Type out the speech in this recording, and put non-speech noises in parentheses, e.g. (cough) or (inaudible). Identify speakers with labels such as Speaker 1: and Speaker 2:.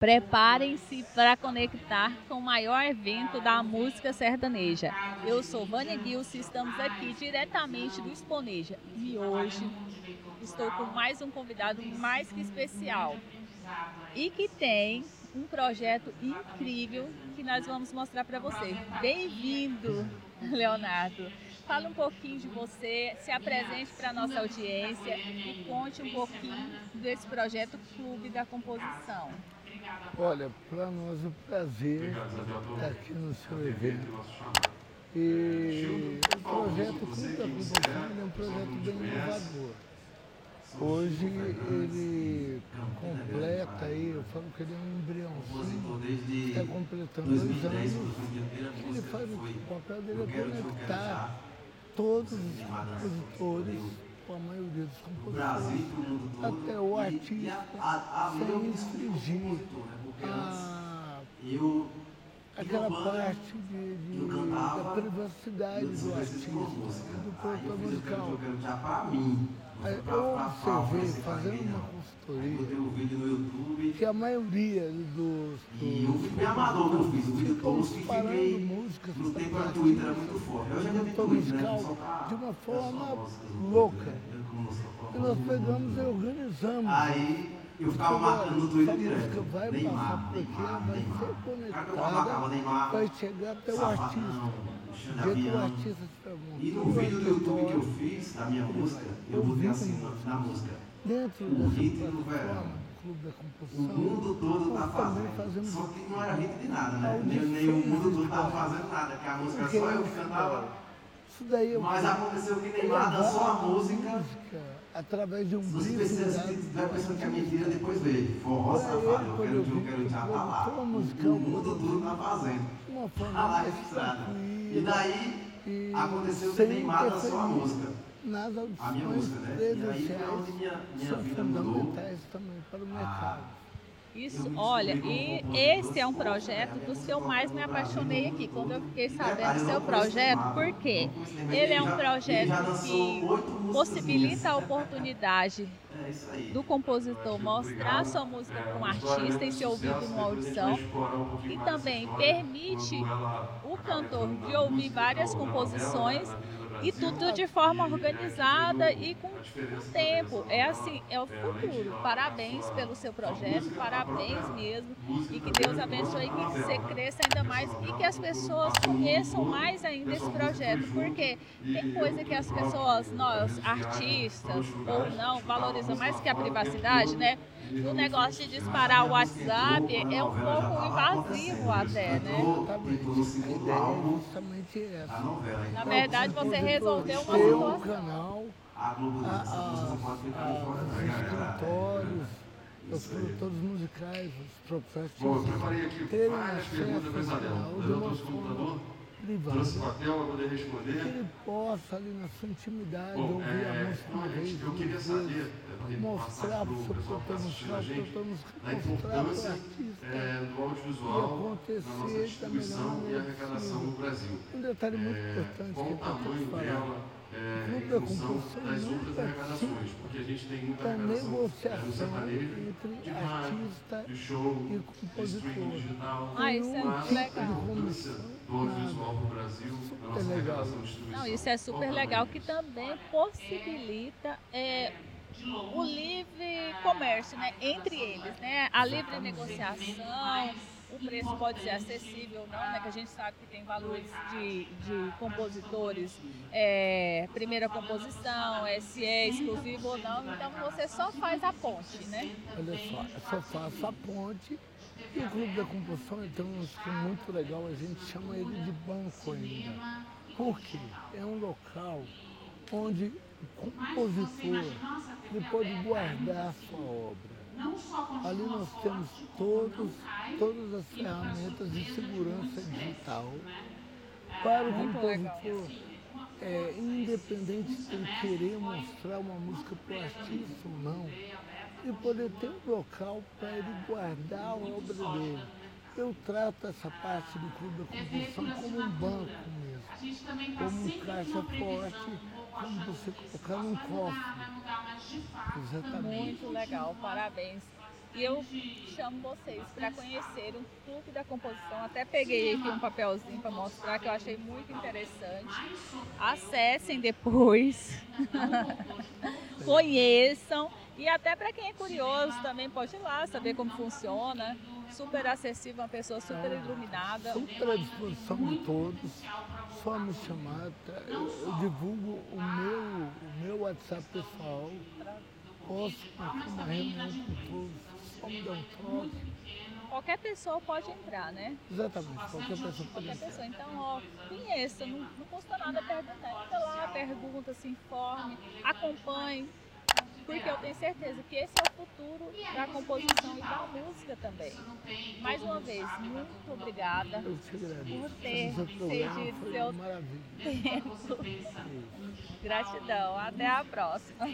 Speaker 1: Preparem-se para conectar com o maior evento da música sertaneja. Eu sou Vânia Gilson e estamos aqui diretamente do Exponeja. E hoje estou com mais um convidado mais que especial e que tem um projeto incrível que nós vamos mostrar para você. Bem-vindo, Leonardo. Fala um pouquinho de você, se apresente para a nossa audiência e conte um pouquinho desse projeto Clube da Composição.
Speaker 2: Olha, para nós um prazer estar aqui no seu evento. E o projeto Clube da Composição é um projeto bem inovador. Hoje ele completa aí, eu falo que ele é um embriãozinho, está completando dois anos. Ele faz o papel dele é conectar todos os compositores com a maioria dos compositores, até o artista, sem infringir. a, aquela parte de, de, da privacidade do artista, do produtor musical. Eu observei, fazendo uma consultoria, que a maioria dos.
Speaker 3: E o vídeo amador que eu fiz, o vídeo todo eu fiquei.
Speaker 2: músicas
Speaker 3: No tempo o Twitter era muito forte. Eu já
Speaker 2: produtor
Speaker 3: Twitter, né?
Speaker 2: musical
Speaker 3: Só
Speaker 2: de uma
Speaker 3: pra-
Speaker 2: forma louca. E nós pegamos e organizamos.
Speaker 3: Aí eu ficava marcando no Twitter direto.
Speaker 2: vai
Speaker 3: Neymar, Neymar,
Speaker 2: vai
Speaker 3: Neymar.
Speaker 2: ser
Speaker 3: marcava Neymar,
Speaker 2: vai chegar até o
Speaker 3: Safadão,
Speaker 2: artista.
Speaker 3: De
Speaker 2: O o artista
Speaker 3: E no vídeo do YouTube que eu fiz, da minha música, eu botei assim na, música.
Speaker 2: dentro
Speaker 3: o hit
Speaker 2: plataforma
Speaker 3: verão. O mundo todo tá
Speaker 2: também
Speaker 3: fazendo. Só que não era hit de nada, né? Nem, nem o mundo todo
Speaker 2: virtual.
Speaker 3: tava fazendo nada, porque a música só eu cantava.
Speaker 2: Isso daí
Speaker 3: Mas aconteceu que Neymar dançou a música.
Speaker 2: através de um dado
Speaker 3: se tiver
Speaker 2: pelo
Speaker 3: pensando que é
Speaker 2: artista.
Speaker 3: mentira, depois vê. Forró safado, eu quero que
Speaker 2: vi
Speaker 3: quero
Speaker 2: que
Speaker 3: tá lá. O mundo todo tá fazendo.
Speaker 2: de forma
Speaker 3: Tá lá
Speaker 2: mais
Speaker 3: registrado. E daí aconteceu que Neymar dançou a música.
Speaker 2: nas
Speaker 3: A minha música, né? E aí
Speaker 2: presenciais
Speaker 3: onde minha, minha vida mudou.
Speaker 2: também para o mercado.
Speaker 1: Isso, olha, e esse é um projeto dos que eu mais me apaixonei aqui, quando eu fiquei sabendo do seu projeto, porque ele é um projeto que possibilita a oportunidade do compositor mostrar sua música para um artista e ser ouvido numa audição e também permite o cantor de ouvir várias composições e tudo de forma organizada e com tempo. É assim, é o futuro. Parabéns pelo seu projeto, parabéns mesmo. E que Deus abençoe que você cresça ainda mais e que as pessoas conheçam mais ainda esse projeto. Porque tem coisa que as pessoas, nós, artistas ou não, valorizam mais que a privacidade, né? O negócio de disparar o WhatsApp é um pouco invasivo até, né?
Speaker 3: Exatamente.
Speaker 2: é.
Speaker 1: Na verdade, você resolveu uma
Speaker 2: um
Speaker 1: situação.
Speaker 2: canal,
Speaker 3: a Globo
Speaker 2: a- a- os escritórios, os produtores musicais, os
Speaker 4: aqui
Speaker 2: terem acesso ao
Speaker 4: computador,
Speaker 2: privada.
Speaker 4: trouxe papel para poder
Speaker 2: que
Speaker 4: responder.
Speaker 2: ele possa ali na sua intimidade
Speaker 4: Bom,
Speaker 2: ouvir a
Speaker 4: é,
Speaker 2: música uma vez,
Speaker 4: eu queria saber, é,
Speaker 2: mostrar para o seu
Speaker 4: que a da
Speaker 2: musical, mostrar para o artista.
Speaker 4: é, do audiovisual na nossa distribuição e
Speaker 2: maneira
Speaker 4: arrecadação no Brasil.
Speaker 2: Um detalhe muito
Speaker 4: É,
Speaker 2: importante
Speaker 4: qual
Speaker 2: que
Speaker 4: o
Speaker 2: é
Speaker 4: tamanho
Speaker 2: falar.
Speaker 4: dela é, em função das outras arrecadações, porque a gente tem muita
Speaker 2: da
Speaker 4: arrecadação é, no sertanejo,
Speaker 2: entre
Speaker 4: de rádio, de show,
Speaker 2: e
Speaker 4: de streaming digital.
Speaker 1: Ah, isso é
Speaker 4: mas
Speaker 1: legal.
Speaker 4: a importância do audiovisual para o Brasil, na nossa
Speaker 2: legal.
Speaker 4: arrecadação e distribuição.
Speaker 1: Não, isso é super legal, que também possibilita é, o livre comércio, né? Entre eles, né? A livre negociação, o preço pode ser acessível ou não, né? Que a gente sabe que tem valores de, de compositores, é, primeira composição, SE, exclusivo ou não, então você só faz a ponte, né?
Speaker 2: Olha só, eu só faço a ponte e o Clube da Composição tem um esquema muito legal, a gente chama ele de banco ainda. Por quê? É um local onde o compositor ele pode guardar a sua obra. Ali nós temos todos, todas as ferramentas de segurança digital para o compositor. É, independente de ele querer mostrar uma música para o artista ou não, e poder ter um local para ele guardar a obra dele. Eu trato essa parte do Clube da Composição como um banco mesmo, como um caixa forte, como você colocar num cofre. Exatamente.
Speaker 1: Muito legal, parabéns. E eu chamo vocês para conhecer o clube da composição. Até peguei aqui um papelzinho para mostrar que eu achei muito interessante. Acessem depois, (laughs) conheçam e até para quem é curioso também pode ir lá saber como funciona. Super acessível, uma pessoa super iluminada.
Speaker 2: Super à disposição de todos. Só me chamar. tá? Eu, eu divulgo o meu, o meu WhatsApp pessoal. Dar um toque.
Speaker 1: Qualquer pessoa pode entrar, né?
Speaker 2: Exatamente, qualquer pessoa pode
Speaker 1: Qualquer
Speaker 2: entrar.
Speaker 1: pessoa. Então, ó, conheça, não, não custa nada perguntar. Entra lá, pergunta, se informe, acompanhe. Porque eu tenho certeza que esse é o futuro da composição e da música também. Mais uma vez, muito obrigada
Speaker 2: Eu te agradeço.
Speaker 1: por ter cedido seu
Speaker 2: maravilha.
Speaker 1: tempo. Gratidão. Até a próxima.